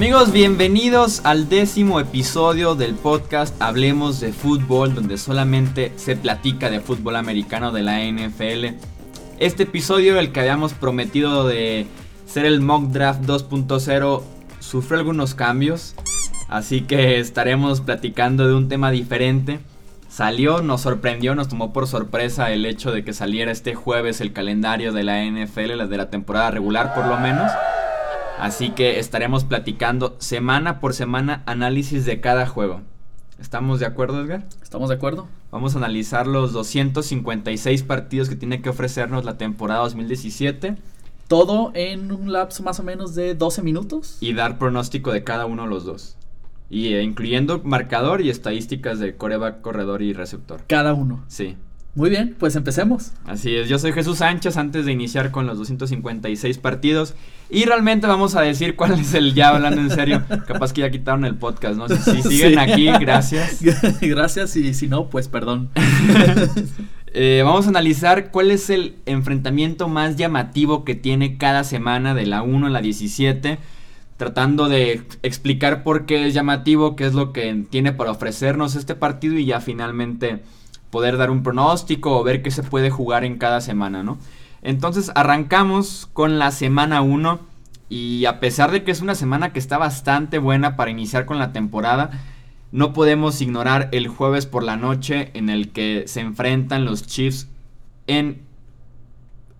Amigos, bienvenidos al décimo episodio del podcast Hablemos de Fútbol, donde solamente se platica de fútbol americano de la NFL. Este episodio, el que habíamos prometido de ser el mock draft 2.0, sufrió algunos cambios, así que estaremos platicando de un tema diferente. Salió, nos sorprendió, nos tomó por sorpresa el hecho de que saliera este jueves el calendario de la NFL, la de la temporada regular por lo menos. Así que estaremos platicando semana por semana análisis de cada juego. ¿Estamos de acuerdo, Edgar? ¿Estamos de acuerdo? Vamos a analizar los 256 partidos que tiene que ofrecernos la temporada 2017. Todo en un lapso más o menos de 12 minutos. Y dar pronóstico de cada uno de los dos. Y eh, incluyendo marcador y estadísticas de coreback, corredor y receptor. Cada uno. Sí. Muy bien, pues empecemos. Así es, yo soy Jesús Sánchez antes de iniciar con los 256 partidos y realmente vamos a decir cuál es el ya hablando en serio, capaz que ya quitaron el podcast, ¿no? Si, siguen aquí, gracias. gracias y si no, pues perdón. Eh, vamos a analizar cuál es el enfrentamiento más llamativo que tiene cada semana de la 1 a la 17 tratando de explicar por qué es llamativo, qué es lo que tiene para ofrecernos este partido y ya finalmente poder dar un pronóstico o ver qué se puede jugar en cada semana, ¿no? Entonces arrancamos con la semana 1 y a pesar de que es una semana que está bastante buena para iniciar con la temporada, no podemos ignorar el jueves por la noche en el que se enfrentan los Chiefs en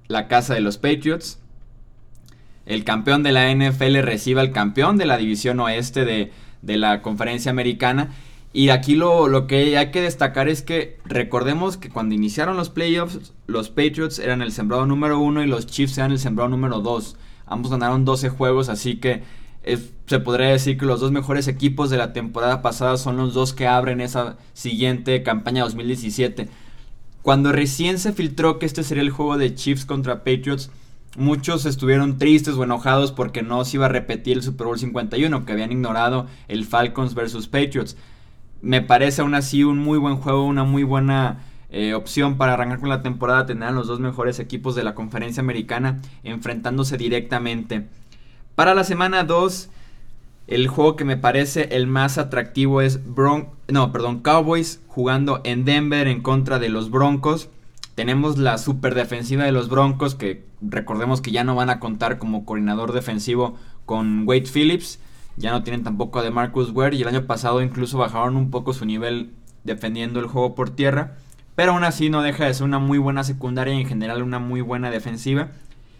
la casa de los Patriots. El campeón de la NFL recibe al campeón de la división oeste de, de la conferencia americana y aquí lo, lo, que hay que destacar es que recordemos que cuando iniciaron los playoffs, los Patriots eran el sembrado número uno y los Chiefs eran el sembrado número dos. Ambos ganaron 12 juegos, así que se podría decir que los dos mejores equipos de la temporada pasada son los dos que abren esa siguiente campaña 2017. Cuando recién se filtró que este sería el juego de Chiefs contra Patriots, muchos estuvieron tristes o enojados porque no se iba a repetir el Super Bowl 51, que habían ignorado el Falcons versus Patriots me parece aún así un muy buen juego, una muy buena eh, opción para arrancar con la temporada, tener los dos mejores equipos de la conferencia americana enfrentándose directamente. Para la semana 2, el juego que me parece el más atractivo es Bron no, perdón, Cowboys jugando en Denver en contra de los Broncos. Tenemos la super defensiva de los Broncos que recordemos que ya no van a contar como coordinador defensivo con Wade Phillips ya no tienen tampoco a de Marcus Ware y el año pasado incluso bajaron un poco su nivel defendiendo el juego por tierra, pero aún así no deja de ser una muy buena secundaria y en general una muy buena defensiva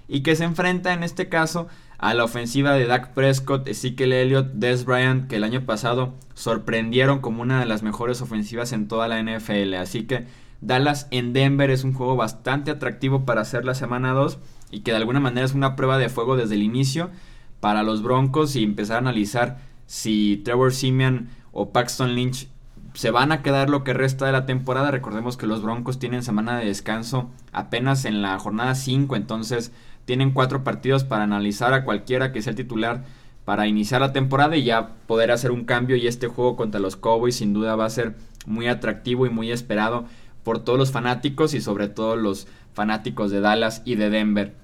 y que se enfrenta en este caso a la ofensiva de Dak Prescott, Ezekiel Elliott, Des Bryant, que el año pasado sorprendieron como una de las mejores ofensivas en toda la NFL. Así que Dallas en Denver es un juego bastante atractivo para hacer la semana 2 y que de alguna manera es una prueba de fuego desde el inicio para los Broncos y empezar a analizar si Trevor Simeon o Paxton Lynch se van a quedar lo que resta de la temporada. Recordemos que los Broncos tienen semana de descanso apenas en la jornada 5, entonces tienen cuatro partidos para analizar a cualquiera que sea el titular para iniciar la temporada y ya poder hacer un cambio y este juego contra los Cowboys sin duda va a ser muy atractivo y muy esperado por todos los fanáticos y sobre todo los fanáticos de Dallas y de Denver.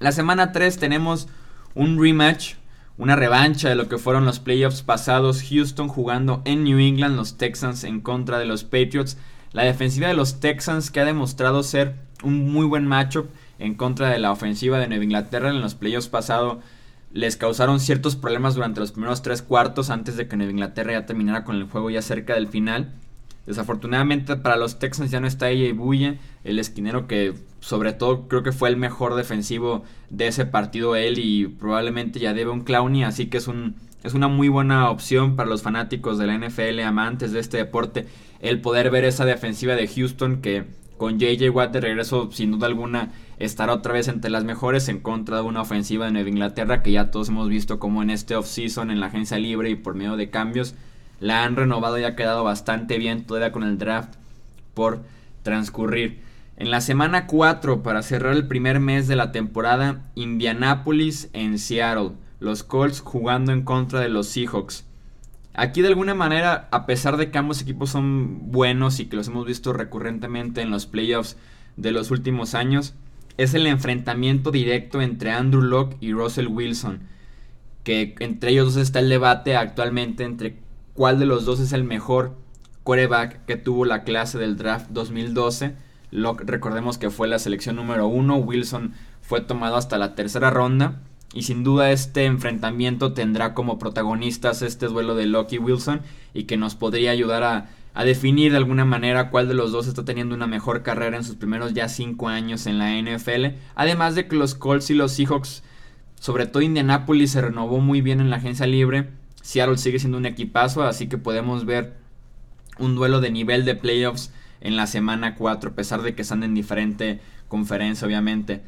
La semana 3 tenemos un rematch, una revancha de lo que fueron los playoffs pasados, Houston jugando en New England, los Texans en contra de los Patriots. La defensiva de los Texans que ha demostrado ser un muy buen matchup en contra de la ofensiva de Nueva Inglaterra en los playoffs pasados les causaron ciertos problemas durante los primeros tres cuartos antes de que Nueva Inglaterra ya terminara con el juego ya cerca del final. Desafortunadamente para los Texans ya no está AJ Buye, el esquinero que sobre todo creo que fue el mejor defensivo de ese partido él y probablemente ya debe un Clowney, así que es un es una muy buena opción para los fanáticos de la NFL, amantes de este deporte, el poder ver esa defensiva de Houston que con JJ Watt de regreso sin duda alguna estará otra vez entre las mejores en contra de una ofensiva de Nueva Inglaterra que ya todos hemos visto como en este offseason en la agencia libre y por medio de cambios la han renovado y ha quedado bastante bien todavía con el draft por transcurrir. En la semana 4, para cerrar el primer mes de la temporada, Indianapolis en Seattle. Los Colts jugando en contra de los Seahawks. Aquí de alguna manera, a pesar de que ambos equipos son buenos y que los hemos visto recurrentemente en los playoffs de los últimos años, es el enfrentamiento directo entre Andrew Locke y Russell Wilson. Que entre ellos dos está el debate actualmente entre cuál de los dos es el mejor quarterback que tuvo la clase del draft 2012. Locke, recordemos que fue la selección número uno. Wilson fue tomado hasta la tercera ronda. Y sin duda este enfrentamiento tendrá como protagonistas este duelo de Locke y Wilson. Y que nos podría ayudar a definir de alguna manera cuál de los dos está teniendo una mejor carrera en sus primeros ya 5 años en la NFL. Además de que los Colts y los Seahawks, sobre todo Indianapolis, se renovó muy bien en la agencia libre. Seattle sigue siendo un equipazo, así que podemos ver un duelo de nivel de playoffs en la semana 4, a pesar de que están en diferente conferencia, obviamente.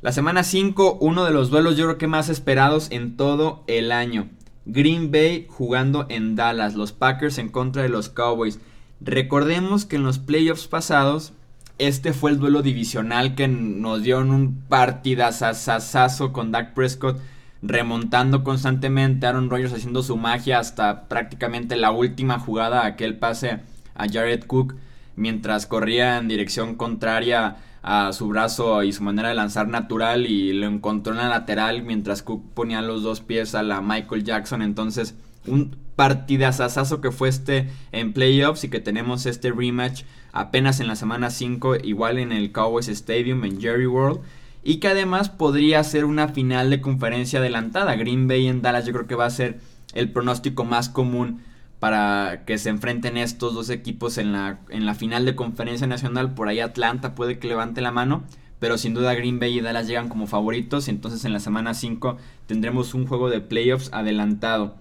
La semana 5, uno de los duelos yo creo que más esperados en todo el año. Green Bay jugando en Dallas, los Packers en contra de los Cowboys. Recordemos que en los playoffs pasados, este fue el duelo divisional que nos dio en un partidazazazo con Dak Prescott remontando constantemente, Aaron Rodgers haciendo su magia hasta prácticamente la última jugada, aquel pase a Jared Cook mientras corría en dirección contraria a su brazo y su manera de lanzar natural y lo encontró en la lateral mientras Cook ponía los dos pies a la Michael Jackson. Entonces, un partidazazazo que fue este en playoffs y que tenemos este rematch apenas en la semana 5, igual en el Cowboys Stadium en Jerry World. Y que además podría ser una final de conferencia adelantada. Green Bay en Dallas yo creo que va a ser el pronóstico más común para que se enfrenten estos dos equipos en la, en la final de conferencia nacional. Por ahí Atlanta puede que levante la mano. Pero sin duda Green Bay y Dallas llegan como favoritos. Entonces en la semana 5 tendremos un juego de playoffs adelantado.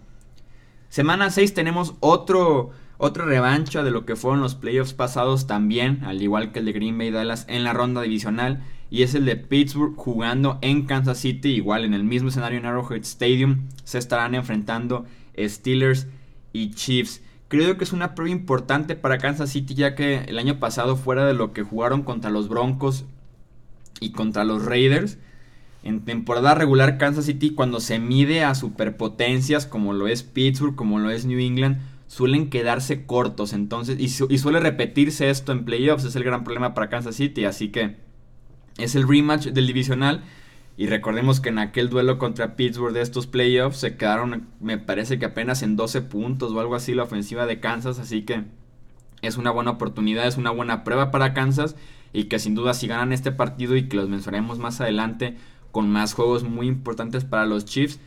Semana 6 tenemos otro, otra revancha de lo que fueron los playoffs pasados también, al igual que el de Green Bay Dallas en la ronda divisional. Y es el de Pittsburgh jugando en Kansas City, igual en el mismo escenario en Arrowhead Stadium. Se estarán enfrentando Steelers y Chiefs. Creo que es una prueba importante para Kansas City ya que el año pasado fuera de lo que jugaron contra los Broncos y contra los Raiders, en temporada regular Kansas City cuando se mide a superpotencias como lo es Pittsburgh, como lo es New England, suelen quedarse cortos. Entonces, y, suele repetirse esto en playoffs, es el gran problema para Kansas City. Así que es el rematch del divisional. Y recordemos que en aquel duelo contra Pittsburgh de estos playoffs se quedaron, me parece que apenas en 12 puntos o algo así la ofensiva de Kansas. Así que es una buena oportunidad, es una buena prueba para Kansas. Y que sin duda si ganan este partido y que los mencionaremos más adelante, con más juegos muy importantes para los Chiefs,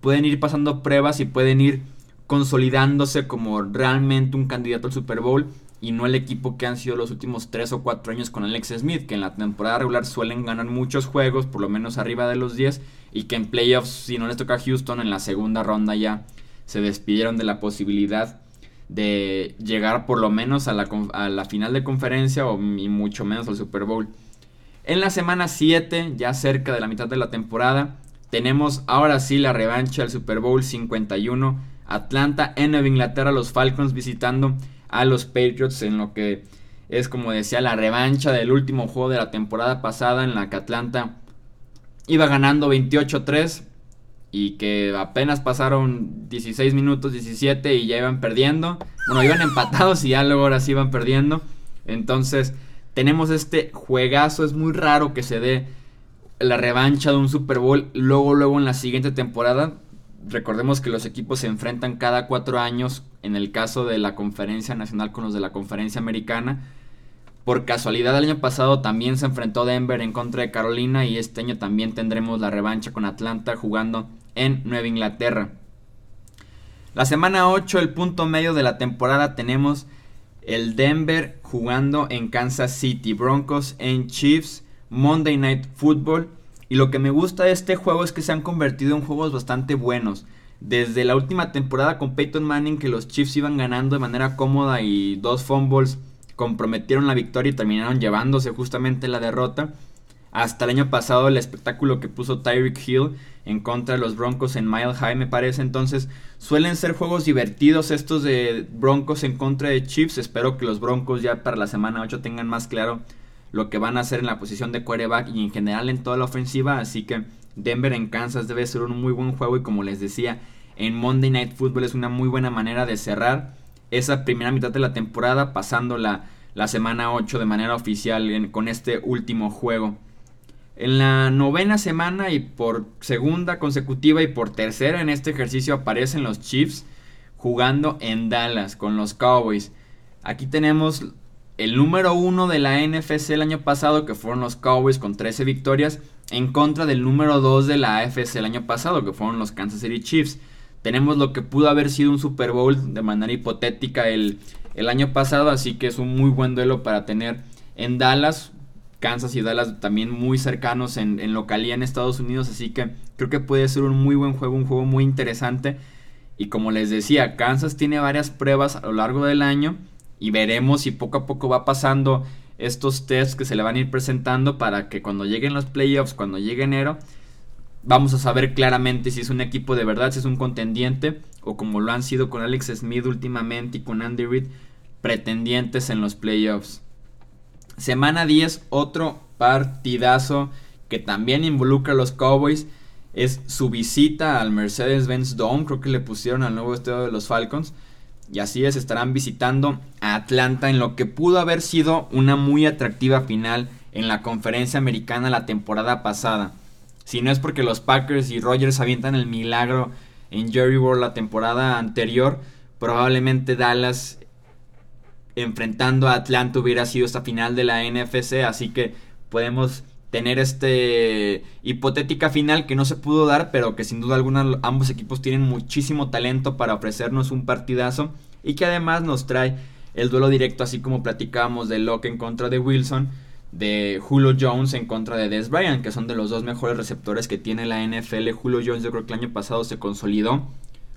pueden ir pasando pruebas y pueden ir consolidándose como realmente un candidato al Super Bowl y no el equipo que han sido los últimos 3 o 4 años con Alex Smith, que en la temporada regular suelen ganar muchos juegos, por lo menos arriba de los 10, y que en playoffs, si no les toca a Houston, en la segunda ronda ya se despidieron de la posibilidad de llegar por lo menos a la, a la final de conferencia o, y mucho menos al Super Bowl. En la semana 7, ya cerca de la mitad de la temporada, tenemos ahora sí la revancha del Super Bowl 51. Atlanta en Nueva Inglaterra, los Falcons visitando a los Patriots en lo que es como decía la revancha del último juego de la temporada pasada en la que Atlanta iba ganando 28-3 y que apenas pasaron 16 minutos, 17 y ya iban perdiendo. Bueno, iban empatados y ya luego ahora sí iban perdiendo. Entonces, tenemos este juegazo, es muy raro que se dé la revancha de un Super Bowl luego, luego en la siguiente temporada. Recordemos que los equipos se enfrentan cada cuatro años, en el caso de la conferencia nacional con los de la conferencia americana. Por casualidad el año pasado también se enfrentó Denver en contra de Carolina y este año también tendremos la revancha con Atlanta jugando en Nueva Inglaterra. La semana 8, el punto medio de la temporada, tenemos el Denver jugando en Kansas City, Broncos en Chiefs, Monday Night Football. Y lo que me gusta de este juego es que se han convertido en juegos bastante buenos. Desde la última temporada con Peyton Manning que los Chiefs iban ganando de manera cómoda y dos fumbles comprometieron la victoria y terminaron llevándose justamente la derrota hasta el año pasado el espectáculo que puso Tyreek Hill en contra de los Broncos en Mile High me parece. Entonces suelen ser juegos divertidos estos de Broncos en contra de Chiefs. Espero que los Broncos ya para la semana 8 tengan más claro lo que van a hacer en la posición de quarterback y en general en toda la ofensiva. Así que Denver en Kansas debe ser un muy buen juego y como les decía, en Monday Night Football es una muy buena manera de cerrar esa primera mitad de la temporada pasando la, semana 8 de manera oficial con este último juego. En la novena semana y por segunda consecutiva y por tercera en este ejercicio aparecen los Chiefs jugando en Dallas con los Cowboys. Aquí tenemos el número uno de la NFC el año pasado, que fueron los Cowboys con 13 victorias, en contra del número 2 de la AFC el año pasado, que fueron los Kansas City Chiefs. Tenemos lo que pudo haber sido un Super Bowl de manera hipotética el, el año pasado, así que es un muy buen duelo para tener en Dallas. Kansas y Dallas también muy cercanos en, en localía en Estados Unidos, así que creo que puede ser un muy buen juego, un juego muy interesante. Y como les decía, Kansas tiene varias pruebas a lo largo del año y veremos si poco a poco va pasando estos tests que se le van a ir presentando para que cuando lleguen los playoffs, cuando llegue enero, vamos a saber claramente si es un equipo de verdad, si es un contendiente o como lo han sido con Alex Smith últimamente y con Andy Reid, pretendientes en los playoffs. Semana 10, otro partidazo que también involucra a los Cowboys es su visita al Mercedes-Benz Dome, creo que le pusieron al nuevo estadio de los Falcons. Y así es, estarán visitando a Atlanta en lo que pudo haber sido una muy atractiva final en la conferencia americana la temporada pasada. Si no es porque los Packers y Rogers avientan el milagro en Jerry World la temporada anterior, probablemente Dallas enfrentando a Atlanta hubiera sido esta final de la NFC, así que podemos tener este hipotética final que no se pudo dar, pero que sin duda alguna ambos equipos tienen muchísimo talento para ofrecernos un partidazo y que además nos trae el duelo directo, así como platicábamos de Locke en contra de Wilson, de Julio Jones en contra de Des Bryant, que son de los dos mejores receptores que tiene la NFL. Julio Jones yo creo que el año pasado se consolidó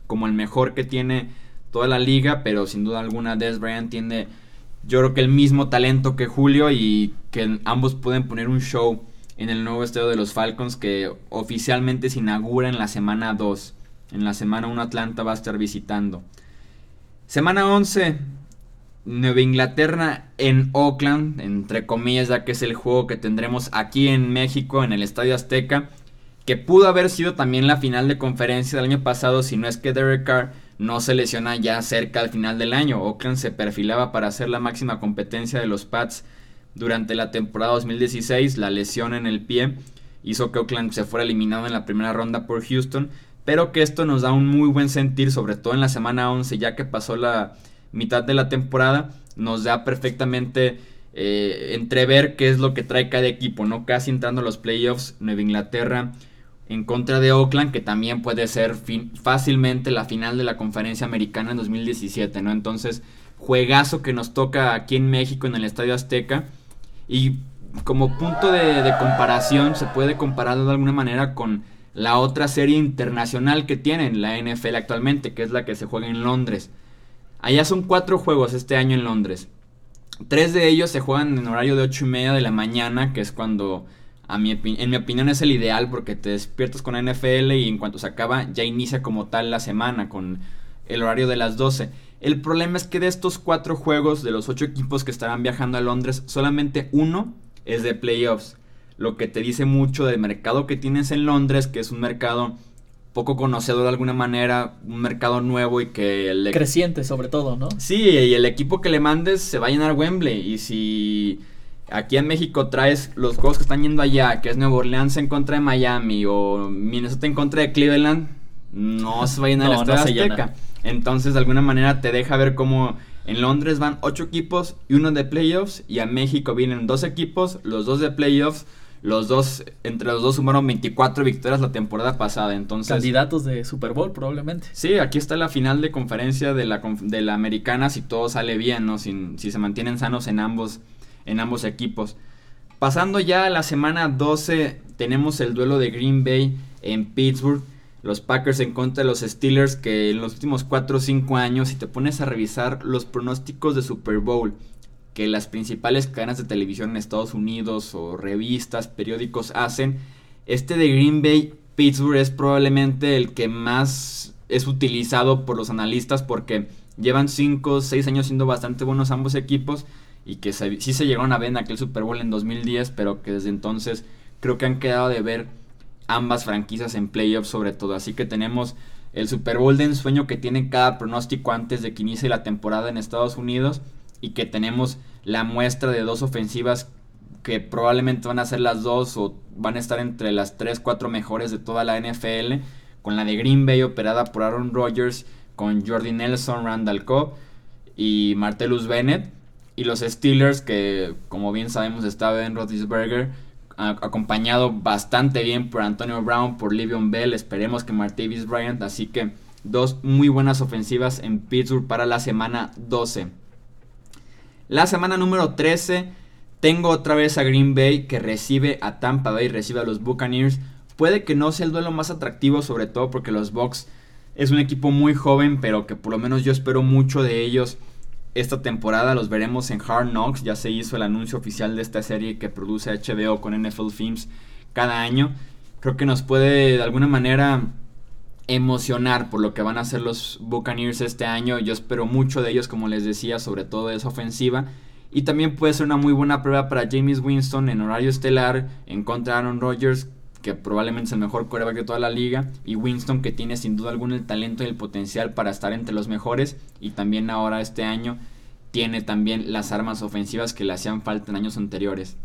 como el mejor que tiene toda la liga, pero sin duda alguna Des Bryant tiene yo creo que el mismo talento que Julio y que ambos pueden poner un show en el nuevo estadio de los Falcons que oficialmente se inaugura en la semana 2. En la semana 1 Atlanta va a estar visitando. Semana 11, Nueva Inglaterra en Oakland, entre comillas, ya que es el juego que tendremos aquí en México, en el Estadio Azteca, que pudo haber sido también la final de conferencia del año pasado, si no es que Derek Carr no se lesiona ya cerca al final del año. Oakland se perfilaba para hacer la máxima competencia de los Pats durante la temporada 2016. La lesión en el pie hizo que Oakland se fuera eliminado en la primera ronda por Houston, pero que esto nos da un muy buen sentir, sobre todo en la semana 11, ya que pasó la mitad de la temporada, nos da perfectamente eh, entrever qué es lo que trae cada equipo, ¿no? Casi entrando a los playoffs, Nueva Inglaterra en contra de Oakland, que también puede ser fácilmente la final de la conferencia americana en 2017, ¿no? Entonces, juegazo que nos toca aquí en México en el Estadio Azteca. Y como punto de, de, comparación, se puede comparar de alguna manera con la otra serie internacional que tienen la NFL actualmente, que es la que se juega en Londres. Allá son cuatro juegos este año en Londres. Tres de ellos se juegan en horario de 8 y media de la mañana, que es cuando en mi opinión es el ideal porque te despiertas con NFL y en cuanto se acaba ya inicia como tal la semana con el horario de las 12. El problema es que de estos cuatro juegos, de los ocho equipos que estarán viajando a Londres, solamente uno es de playoffs. Lo que te dice mucho del mercado que tienes en Londres, que es un mercado poco conocedor de alguna manera, un mercado nuevo y que... El... Creciente sobre todo, ¿no? Sí, y el equipo que le mandes se va a llenar Wembley. Y si Aquí en México traes los juegos que están yendo allá, que es Nueva Orleans en contra de Miami o Minnesota en contra de Cleveland, no se vayan a la Azteca. Entonces, de alguna manera te deja ver cómo en Londres van ocho equipos y uno de playoffs, y a México vienen dos equipos, los dos de playoffs. Los dos, entre los dos sumaron 24 victorias la temporada pasada, entonces... Candidatos de Super Bowl probablemente. Sí, aquí está la final de conferencia de la, de la americana si todo sale bien, ¿no? Si, si se mantienen sanos en ambos en ambos equipos. Pasando ya a la semana 12, tenemos el duelo de Green Bay en Pittsburgh. Los Packers en contra de los Steelers que en los últimos 4 o 5 años, si te pones a revisar los pronósticos de Super Bowl que las principales cadenas de televisión en Estados Unidos o revistas, periódicos hacen, este de Green Bay Pittsburgh es probablemente el que más es utilizado por los analistas porque llevan 5 o 6 años siendo bastante buenos ambos equipos y que sí se llegaron a ver en aquel Super Bowl en 2010, pero que desde entonces creo que han quedado de ver ambas franquicias en playoffs sobre todo. Así que tenemos el Super Bowl de ensueño que tiene cada pronóstico antes de que inicie la temporada en Estados Unidos y que tenemos la muestra de dos ofensivas que probablemente van a ser las dos o van a estar entre las 3, 4 mejores de toda la NFL, con la de Green Bay operada por Aaron Rodgers, con Jordi Nelson, Randall Cobb y Martellus Bennett, y los Steelers que como bien sabemos está Ben Roethlisberger, acompañado bastante bien por Antonio Brown, por Livion Bell, esperemos que Martavis Bryant, así que dos muy buenas ofensivas en Pittsburgh para la semana 12. La semana número 13 tengo otra vez a Green Bay que recibe a Tampa Bay, recibe a los Buccaneers. Puede que no sea el duelo más atractivo, sobre todo porque los Bucks es un equipo muy joven, pero que por lo menos yo espero mucho de ellos esta temporada. Los veremos en Hard Knocks. Ya se hizo el anuncio oficial de esta serie que produce HBO con NFL Films cada año. Creo que nos puede de alguna manera emocionar por lo que van a hacer los Buccaneers este año. Yo espero mucho de ellos, como les decía, sobre todo de esa ofensiva. Y también puede ser una muy buena prueba para James Winston en horario estelar en contra de Aaron Rodgers, que probablemente es el mejor coreback de toda la liga. Y Winston que tiene sin duda alguna el talento y el potencial para estar entre los mejores. Y también ahora este año tiene también las armas ofensivas que le hacían falta en años anteriores.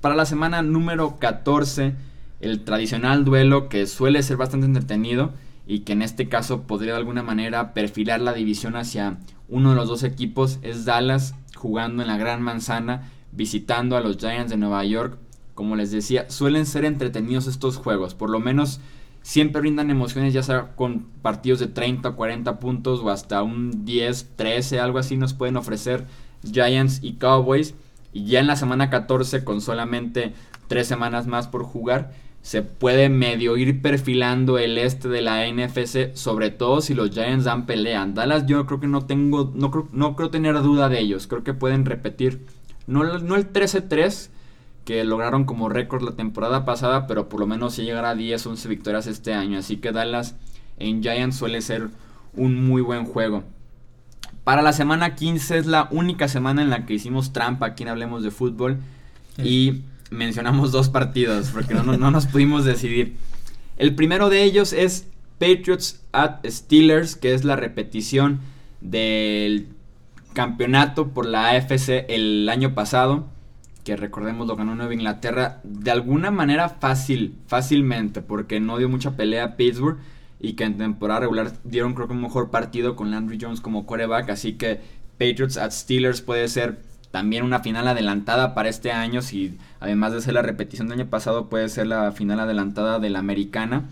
Para la semana número 14, el tradicional duelo que suele ser bastante entretenido y que en este caso podría de alguna manera perfilar la división hacia uno de los dos equipos es Dallas jugando en la Gran Manzana, visitando a los Giants de Nueva York. Como les decía, suelen ser entretenidos estos juegos, por lo menos siempre brindan emociones, ya sea con partidos de 30 o 40 puntos o hasta un 10, 13, algo así nos pueden ofrecer Giants y Cowboys. Y ya en la semana 14, con solamente 3 semanas más por jugar, se puede medio ir perfilando el este de la NFC, sobre todo si los Giants dan pelea. Dallas yo creo que no tengo, no creo, no creo tener duda de ellos, creo que pueden repetir, no, no el 13-3 que lograron como récord la temporada pasada, pero por lo menos si llegará a 10, 11 victorias este año, así que Dallas en Giants suele ser un muy buen juego. Para la semana 15 es la única semana en la que hicimos trampa aquí en Hablemos de Fútbol y mencionamos dos partidos porque no, no, nos pudimos decidir. El primero de ellos es Patriots at Steelers, que es la repetición del campeonato por la AFC el año pasado, que recordemos lo ganó Nueva Inglaterra de alguna manera fácil, fácilmente, porque no dio mucha pelea a Pittsburgh y que en temporada regular dieron creo que un mejor partido con Landry Jones como quarterback, así que Patriots at Steelers puede ser también una final adelantada para este año, si además de ser la repetición del año pasado, puede ser la final adelantada de la americana.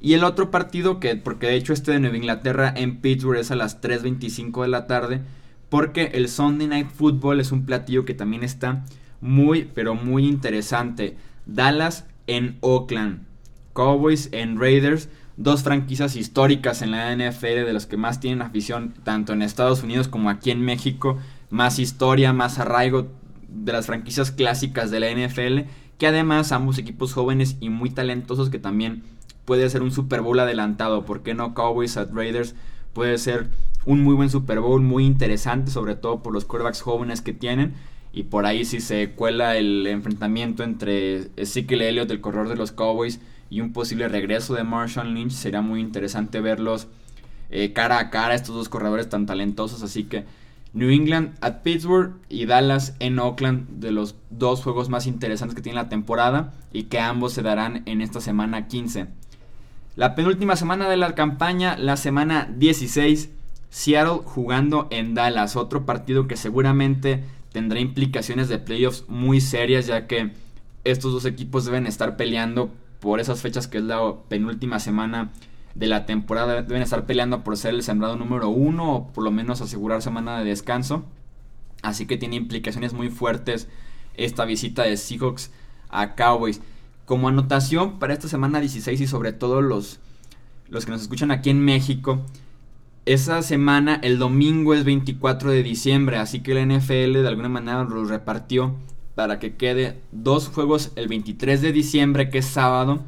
Y el otro partido, que porque de hecho este de Nueva Inglaterra en Pittsburgh es a las 3.25 de la tarde, porque el Sunday Night Football es un platillo que también está muy, pero muy interesante. Dallas en Oakland, Cowboys en Raiders, dos franquicias históricas en la NFL de los que más tienen afición tanto en Estados Unidos como aquí en México más historia, más arraigo de las franquicias clásicas de la NFL, que además ambos equipos jóvenes y muy talentosos que también puede ser un Super Bowl adelantado, ¿por qué no Cowboys at Raiders? Puede ser un muy buen Super Bowl, muy interesante, sobre todo por los quarterbacks jóvenes que tienen. Y por ahí si se cuela el enfrentamiento entre Ezekiel Elliott, el corredor de los Cowboys, y un posible regreso de Marshall Lynch, sería muy interesante verlos eh, cara a cara, estos dos corredores tan talentosos. Así que New England at Pittsburgh y Dallas en Oakland, de los dos juegos más interesantes que tiene la temporada y que ambos se darán en esta semana 15. La penúltima semana de la campaña, la semana 16, Seattle jugando en Dallas, otro partido que seguramente tendrá implicaciones de playoffs muy serias ya que estos dos equipos deben estar peleando por esas fechas que es la penúltima semana de la temporada deben estar peleando por ser el sembrado número uno o por lo menos asegurar semana de descanso. Así que tiene implicaciones muy fuertes esta visita de Seahawks a Cowboys. Como anotación para esta semana 16 y sobre todo los, los que nos escuchan aquí en México, esa semana, el domingo es 24 de diciembre, así que la NFL de alguna manera lo repartió para que quede dos juegos el 23 de diciembre, que es sábado,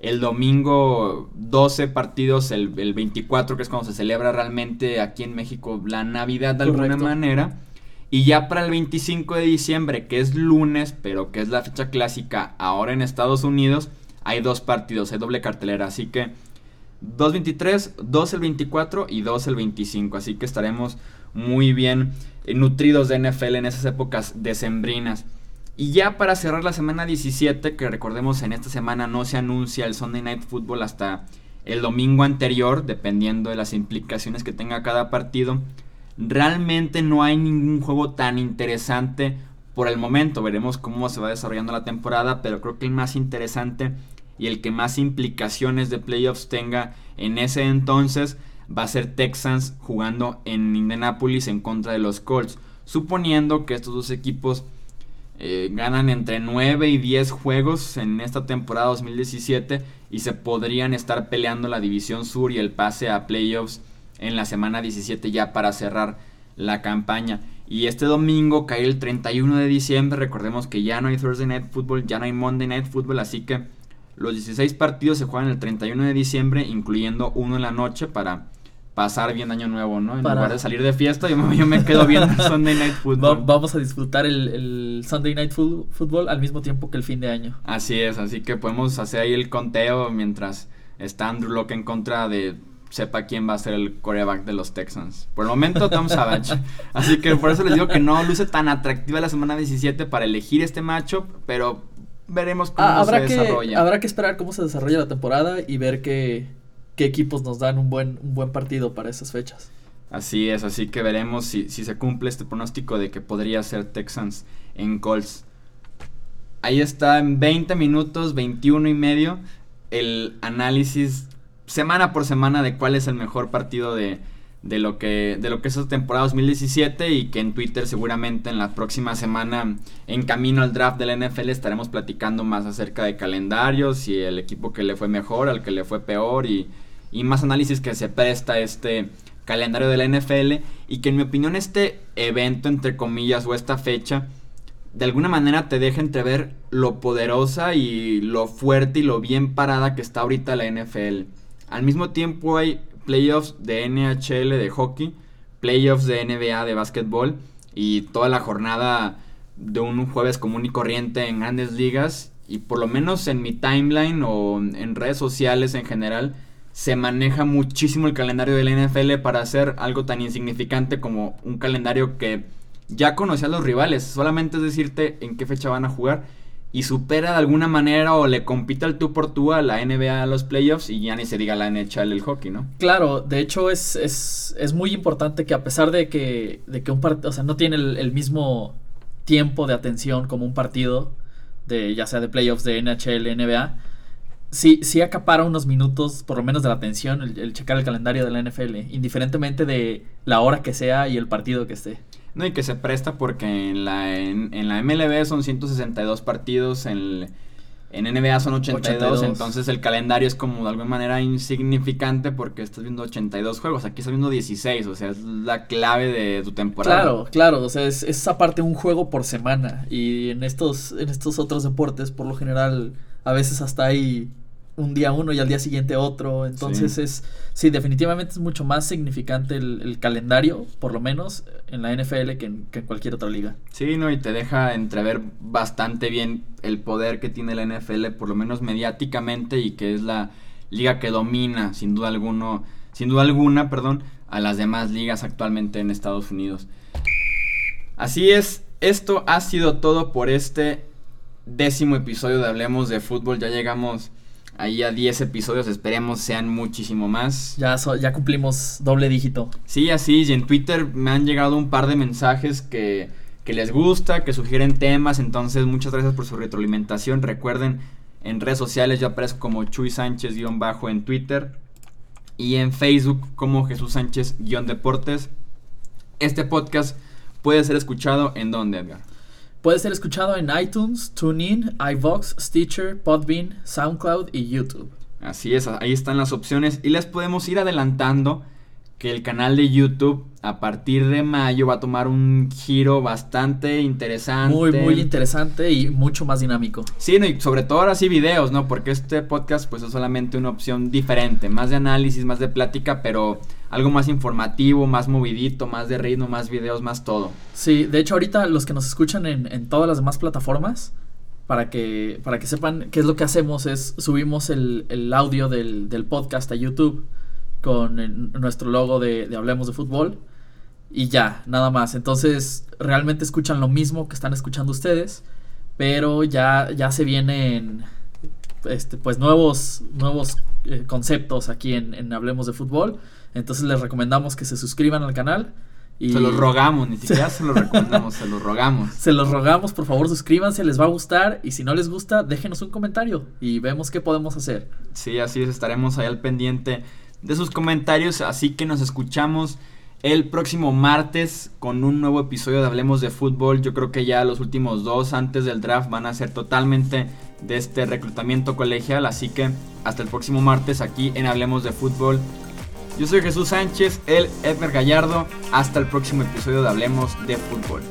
el domingo 12 partidos, el, 24 que es cuando se celebra realmente aquí en México la Navidad de alguna manera. Y ya para el 25 de diciembre, que es lunes, pero que es la fecha clásica ahora en Estados Unidos, hay dos partidos, hay doble cartelera. Así que 2.23, 2 el 24 y 2 el 25. Así que estaremos muy bien nutridos de NFL en esas épocas decembrinas. Y ya para cerrar la semana 17, que recordemos en esta semana no se anuncia el Sunday Night Football hasta el domingo anterior, dependiendo de las implicaciones que tenga cada partido. Realmente no hay ningún juego tan interesante por el momento. Veremos cómo se va desarrollando la temporada, pero creo que el más interesante y el que más implicaciones de playoffs tenga en ese entonces va a ser Texans jugando en Indianapolis en contra de los Colts. Suponiendo que estos dos equipos eh, ganan entre 9 y 10 juegos en esta temporada 2017 y se podrían estar peleando la división sur y el pase a playoffs en la semana 17 ya para cerrar la campaña. Y este domingo cae el 31 de diciembre, recordemos que ya no hay Thursday Night Football, ya no hay Monday Night Football, así que los 16 partidos se juegan el 31 de diciembre, incluyendo uno en la noche para pasar bien año nuevo, ¿no? En lugar de salir de fiesta, yo me, quedo viendo el Sunday Night Football. vamos a disfrutar el, Sunday Night Football al mismo tiempo que el fin de año. Así es, así que podemos hacer ahí el conteo mientras está Andrew Locke en contra de sepa quién va a ser el coreback de los Texans. Por el momento, Tom Savage. Así que por eso les digo que no luce tan atractiva la semana 17 para elegir este matchup, pero veremos cómo ah, se desarrolla. Habrá que esperar cómo se desarrolla la temporada y ver qué qué equipos nos dan un buen, un buen partido para esas fechas. Así es, así que veremos si, si se cumple este pronóstico de que podría ser Texans en Colts. Ahí está en 20 minutos, 21 y medio, el análisis semana por semana de cuál es el mejor partido de, de lo que de lo que es esta temporada 2017 y que en Twitter seguramente en la próxima semana en camino al draft del NFL estaremos platicando más acerca de calendarios y el equipo que le fue mejor, al que le fue peor y y más análisis que se presta este calendario de la NFL y que en mi opinión este evento entre comillas o esta fecha de alguna manera te deja entrever lo poderosa y lo fuerte y lo bien parada que está ahorita la NFL. Al mismo tiempo hay playoffs de NHL de hockey, playoffs de NBA de básquetbol y toda la jornada de un jueves común y corriente en grandes ligas y por lo menos en mi timeline o en redes sociales en general se maneja muchísimo el calendario de la NFL para hacer algo tan insignificante como un calendario que ya conocía a los rivales. Solamente es decirte en qué fecha van a jugar y supera de alguna manera o le compite al tú por tú a la NBA a los playoffs y ya ni se diga la NHL el hockey, ¿no? Claro, de hecho es, es, muy importante que a pesar de que, de que un partido, o sea, no tiene el, el, mismo tiempo de atención como un partido de ya sea de playoffs de NHL, NBA, sí, sí acapara unos minutos, por lo menos de la atención, el, checar el calendario de la NFL, indiferentemente de la hora que sea y el partido que esté. No, y que se presta porque en la, en, la MLB son 162 partidos, en, en NBA son 82, entonces el calendario es como de alguna manera insignificante porque estás viendo 82 juegos, aquí estás viendo 16, o sea, es la clave de tu temporada. Claro, claro, o sea, es, es aparte un juego por semana. Y en estos, en estos otros deportes por lo general a veces hasta hay un día uno y al día siguiente otro. Entonces es, sí, definitivamente es mucho más significante el, calendario, por lo menos en la NFL que en, cualquier otra liga. Sí, no, y te deja entrever bastante bien el poder que tiene la NFL, por lo menos mediáticamente, y que es la liga que domina, sin duda alguno, sin duda alguna, perdón, a las demás ligas actualmente en Estados Unidos. Así es, esto ha sido todo por este décimo episodio de Hablemos de Fútbol. Ya llegamos ahí a 10 episodios, esperemos sean muchísimo más. Ya, ya cumplimos doble dígito. Sí, así, y en Twitter me han llegado un par de mensajes que, que les gusta, que sugieren temas, entonces muchas gracias por su retroalimentación. Recuerden, en redes sociales yo aparezco como Chuy Sánchez-bajo en Twitter y en Facebook como Jesús Sánchez-deportes. Este podcast puede ser escuchado en donde, Edgar. Puede ser escuchado en iTunes, TuneIn, iVox, Stitcher, Podbean, SoundCloud y YouTube. Así es, ahí están las opciones y les podemos ir adelantando que el canal de YouTube a partir de mayo va a tomar un giro bastante interesante. Muy, muy interesante y mucho más dinámico. Sí, y sobre todo ahora sí videos, ¿no? Porque este podcast pues es solamente una opción diferente, más de análisis, más de plática, pero algo más informativo, más movidito, más de ritmo, más videos, más todo. Sí, de hecho ahorita los que nos escuchan en, todas las demás plataformas, para que, para que sepan qué es lo que hacemos, es subimos el, audio del, del podcast a YouTube con nuestro logo de, Hablemos de Fútbol. Y ya, nada más. Entonces, realmente escuchan lo mismo que están escuchando ustedes, pero ya, ya se vienen este, pues nuevos, nuevos eh, conceptos aquí en, en Hablemos de Fútbol. Entonces les recomendamos que se suscriban al canal. Y se los rogamos, ni siquiera se los recomendamos, se los rogamos. Se los rogamos, por favor suscríbanse, les va a gustar y si no les gusta, déjenos un comentario y vemos qué podemos hacer. Sí, así es, estaremos ahí al pendiente de sus comentarios, así que nos escuchamos el próximo martes con un nuevo episodio de Hablemos de Fútbol. Yo creo que ya los últimos dos antes del draft van a ser totalmente de este reclutamiento colegial, así que hasta el próximo martes aquí en Hablemos de Fútbol. Yo soy Jesús Sánchez, el Edmer Gallardo. Hasta el próximo episodio de Hablemos de Fútbol.